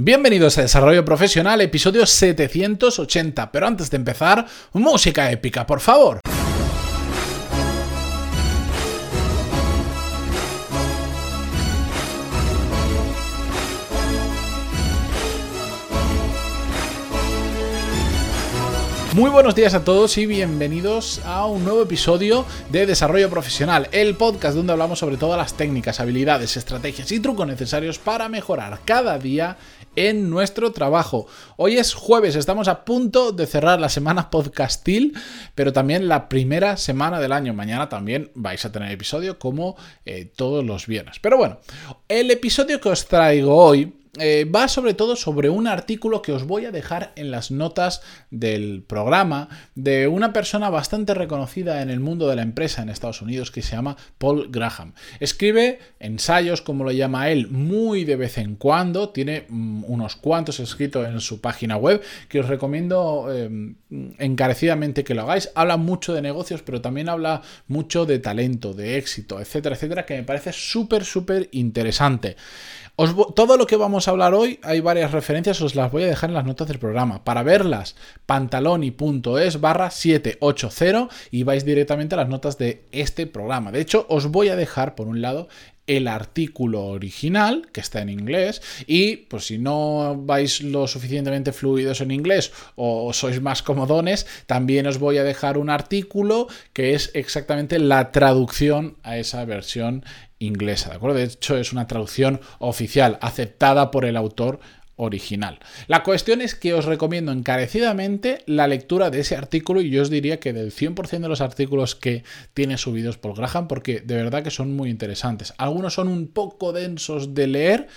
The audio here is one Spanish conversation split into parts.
Bienvenidos a Desarrollo Profesional, episodio 780. Pero antes de empezar, música épica, por favor. Muy buenos días a todos y bienvenidos a un nuevo episodio de Desarrollo Profesional, el podcast donde hablamos sobre todas las técnicas, habilidades, estrategias y trucos necesarios para mejorar cada día en nuestro trabajo. Hoy es jueves, estamos a punto de cerrar la semana podcastil, pero también la primera semana del año. Mañana también vais a tener episodio como eh, todos los viernes. Pero bueno, el episodio que os traigo hoy eh, va sobre todo sobre un artículo que os voy a dejar en las notas del programa de una persona bastante reconocida en el mundo de la empresa en Estados Unidos que se llama Paul Graham. Escribe ensayos, como lo llama él, muy de vez en cuando, tiene mm, unos cuantos escritos en su página web que os recomiendo em, encarecidamente que lo hagáis. Habla mucho de negocios, pero también habla mucho de talento, de éxito, etcétera, etcétera, que me parece súper, súper interesante todo lo que vamos a hablar hoy, hay varias referencias, os las voy a dejar en las notas del programa. Para verlas, pantaloni.es barra 780 y vais directamente a las notas de este programa. De hecho, os voy a dejar, por un lado, el artículo original, que está en inglés, y pues si no vais lo suficientemente fluidos en inglés o sois más comodones, también os voy a dejar un artículo que es exactamente la traducción a esa versión inglesa, ¿de acuerdo? De hecho, es una traducción oficial, aceptada por el autor original. La cuestión es que os recomiendo encarecidamente la lectura de ese artículo y yo os diría que del 100% de los artículos que tiene subidos Paul Graham porque de verdad que son muy interesantes. Algunos son un poco densos de leer,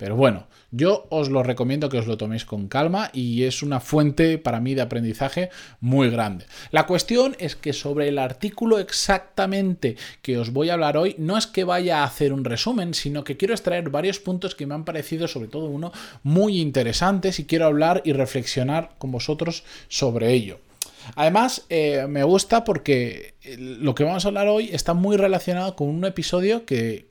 pero bueno, yo os lo recomiendo que os lo toméis con calma y es una fuente para mí de aprendizaje muy grande. La cuestión es que sobre el artículo exactamente que os voy a hablar hoy, no es que vaya a hacer un resumen, sino que quiero extraer varios puntos que me han parecido, sobre todo uno, muy interesantes y quiero hablar y reflexionar con vosotros sobre ello. Además, eh, me gusta porque eh, lo que vamos a hablar hoy está muy relacionado con un episodio que,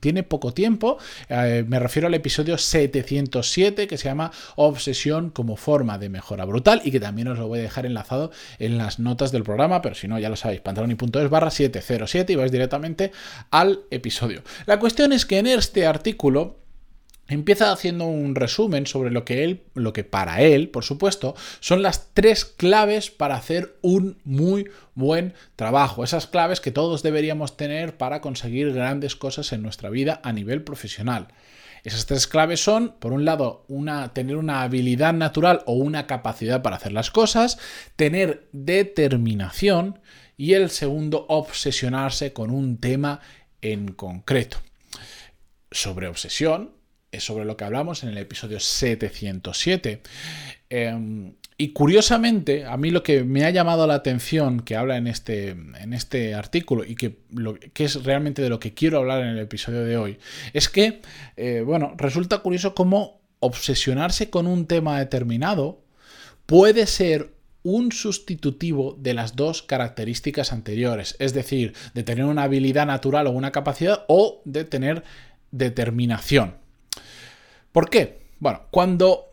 tiene poco tiempo. Eh, me refiero al episodio 707 que se llama Obsesión como forma de mejora brutal y que también os lo voy a dejar enlazado en las notas del programa, pero si no, ya lo sabéis, pantaloni.es barra 707 y vais directamente al episodio. La cuestión es que en este artículo empieza haciendo un resumen sobre lo que él, lo que para él, por supuesto, son las tres claves para hacer un muy buen trabajo. Esas claves que todos deberíamos tener para conseguir grandes cosas en nuestra vida a nivel profesional. Esas tres claves son, por un lado, tener una habilidad natural o una capacidad para hacer las cosas, tener determinación y el segundo, obsesionarse con un tema en concreto. Sobre obsesión, es sobre lo que hablamos en el episodio 707. Em, y curiosamente, a mí lo que me ha llamado la atención que habla en este, en este artículo y que, lo, que es realmente de lo que quiero hablar en el episodio de hoy, es que, eh, bueno, resulta curioso cómo obsesionarse con un tema determinado puede ser un sustitutivo de las dos características anteriores, es decir, de tener una habilidad natural o una capacidad o de tener determinación. ¿Por qué? Bueno, cuando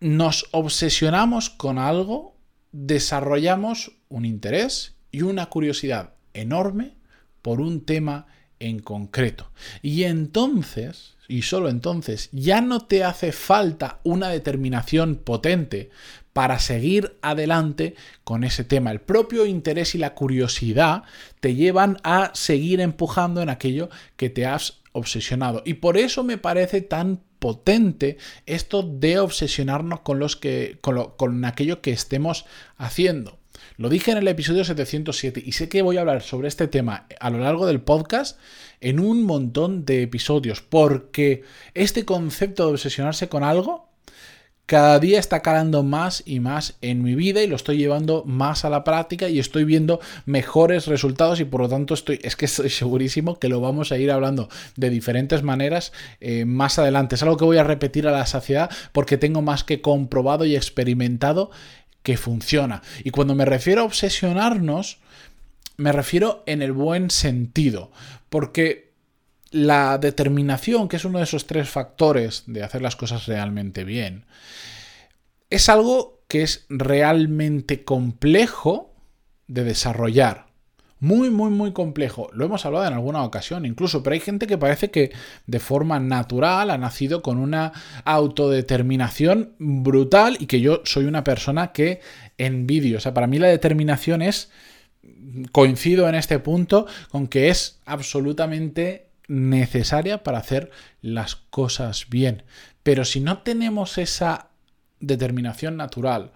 nos obsesionamos con algo, desarrollamos un interés y una curiosidad enorme por un tema en concreto. Y entonces, y solo entonces, ya no te hace falta una determinación potente para seguir adelante con ese tema. El propio interés y la curiosidad te llevan a seguir empujando en aquello que te has obsesionado. Y por eso me parece tan potente esto de obsesionarnos con, los que, con, aquello que estemos haciendo. Lo dije en el episodio 707 y sé que voy a hablar sobre este tema a lo largo del podcast en un montón de episodios, porque este concepto de obsesionarse con algo cada día está calando más y más en mi vida y lo estoy llevando más a la práctica y estoy viendo mejores resultados y por lo tanto estoy, es que estoy segurísimo que lo vamos a ir hablando de diferentes maneras eh, más adelante. Es algo que voy a repetir a la saciedad porque tengo más que comprobado y experimentado que funciona. Y cuando me refiero a obsesionarnos, me refiero en el buen sentido, porque la determinación, que es uno de esos tres factores de hacer las cosas realmente bien, es algo que es realmente complejo de desarrollar. Muy, muy, muy complejo. Lo hemos hablado en alguna ocasión incluso, pero hay gente que parece que de forma natural ha nacido con una autodeterminación brutal y que yo soy una persona que envidio. O sea, para mí la determinación es, coincido en este punto, con que es absolutamente necesaria para hacer las cosas bien. Pero si no tenemos esa determinación natural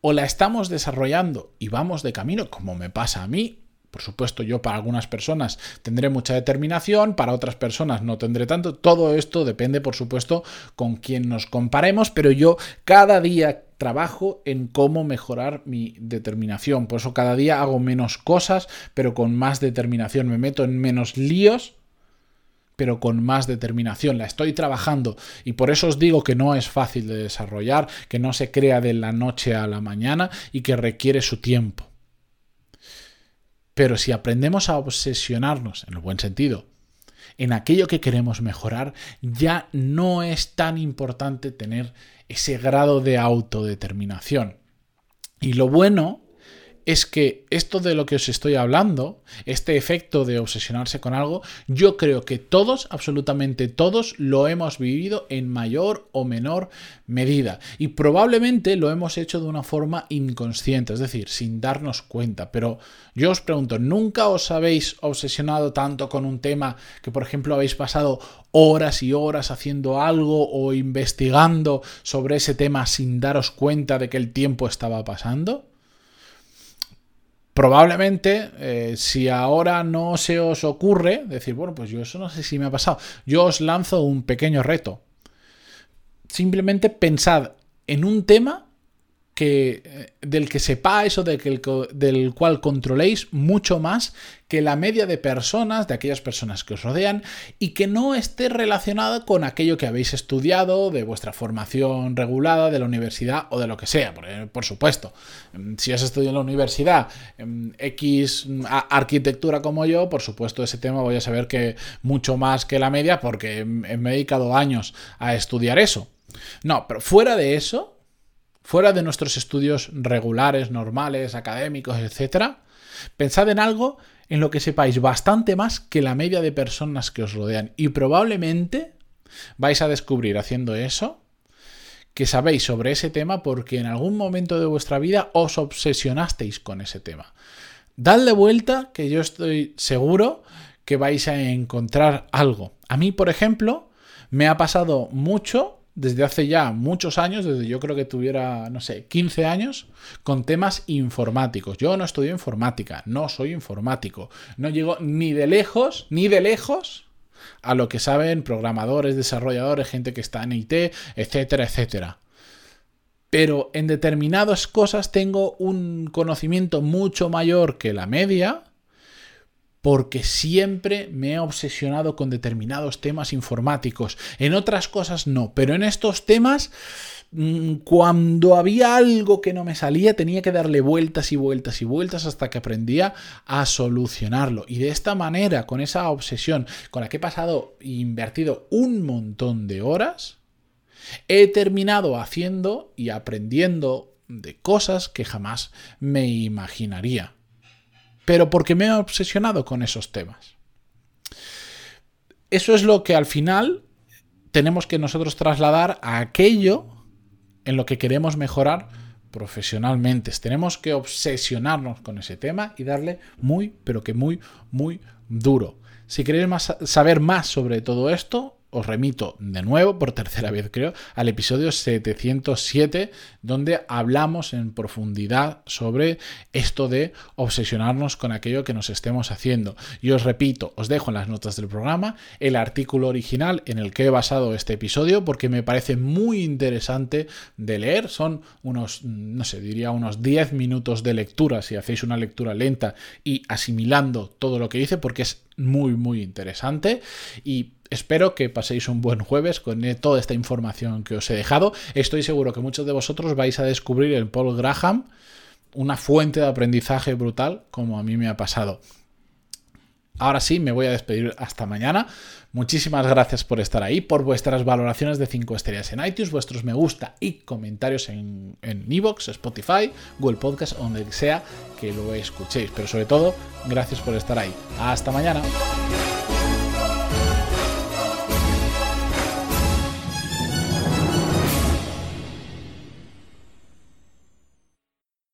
o la estamos desarrollando y vamos de camino, como me pasa a mí, por supuesto, yo para algunas personas tendré mucha determinación, para otras personas no tendré tanto. Todo esto depende, por supuesto, con quién nos comparemos, pero yo cada día trabajo en cómo mejorar mi determinación. Por eso cada día hago menos cosas, pero con más determinación. Me meto en menos líos pero con más determinación. La estoy trabajando y por eso os digo que no es fácil de desarrollar, que no se crea de la noche a la mañana y que requiere su tiempo. Pero si aprendemos a obsesionarnos, en el buen sentido, en aquello que queremos mejorar, ya no es tan importante tener ese grado de autodeterminación. Y lo bueno es que esto de lo que os estoy hablando, este efecto de obsesionarse con algo, yo creo que todos, absolutamente todos, lo hemos vivido en mayor o menor medida. Y probablemente lo hemos hecho de una forma inconsciente, es decir, sin darnos cuenta. Pero yo os pregunto, ¿nunca os habéis obsesionado tanto con un tema que, por ejemplo, habéis pasado horas y horas haciendo algo o investigando sobre ese tema sin daros cuenta de que el tiempo estaba pasando? Probablemente, eh, si ahora no se os ocurre, decir, bueno, pues yo eso no sé si me ha pasado, yo os lanzo un pequeño reto. Simplemente pensad en un tema que, eh, del que sepáis o del cual controléis mucho más que la media de personas, de aquellas personas que os rodean, y que no esté relacionada con aquello que habéis estudiado, de vuestra formación regulada, de la universidad o de lo que sea. Por, supuesto, mm, si has estudiado en la universidad mm, X mm, arquitectura como yo, por supuesto ese tema voy a saber que mucho más que la media porque me he dedicado años a estudiar eso. No, pero fuera de eso, fuera de nuestros estudios regulares, normales, académicos, etc., pensad en algo en lo que sepáis bastante más que la media de personas que os rodean. Y probablemente vais a descubrir haciendo eso que sabéis sobre ese tema porque en algún momento de vuestra vida os obsesionasteis con ese tema. Dadle vuelta que yo estoy seguro que vais a encontrar algo. A mí, por ejemplo, me ha pasado mucho desde hace ya muchos años, desde yo creo que tuviera, no sé, 15 años, con temas informáticos. Yo no estudio informática, no soy informático. No llego ni de lejos, ni de lejos a lo que saben programadores, desarrolladores, gente que está en IT, etcétera, etcétera. Pero en determinadas cosas tengo un conocimiento mucho mayor que la media porque siempre me he obsesionado con determinados temas informáticos. En otras cosas no, pero en estos temas, mm, cuando había algo que no me salía, tenía que darle vueltas y vueltas y vueltas hasta que aprendía a solucionarlo. Y de esta manera, con esa obsesión con la que he pasado e invertido un montón de horas, he terminado haciendo y aprendiendo de cosas que jamás me imaginaría pero porque me he obsesionado con esos temas. Eso es lo que al final tenemos que nosotros trasladar a aquello en lo que queremos mejorar profesionalmente. Tenemos que obsesionarnos con ese tema y darle muy, pero que muy, muy duro. Si queréis saber más sobre todo esto, os remito de nuevo, por tercera vez creo, al episodio 707, donde hablamos en profundidad sobre esto de obsesionarnos con aquello que nos estemos haciendo. Y os repito, os dejo en las notas del programa el artículo original en el que he basado este episodio, porque me parece muy interesante de leer. Son unos, no sé, diría unos 10 minutos de lectura, si hacéis una lectura lenta y asimilando todo lo que dice, porque es muy, muy interesante. Y Espero que paséis un buen jueves con toda esta información que os he dejado. Estoy seguro que muchos de vosotros vais a descubrir en Paul Graham una fuente de aprendizaje brutal como a mí me ha pasado. Ahora sí, me voy a despedir hasta mañana. Muchísimas gracias por estar ahí, por vuestras valoraciones de 5 estrellas en iTunes, vuestros me gusta y comentarios en Evox, Spotify, Google Podcast, donde sea que lo escuchéis. Pero sobre todo, gracias por estar ahí. Hasta mañana.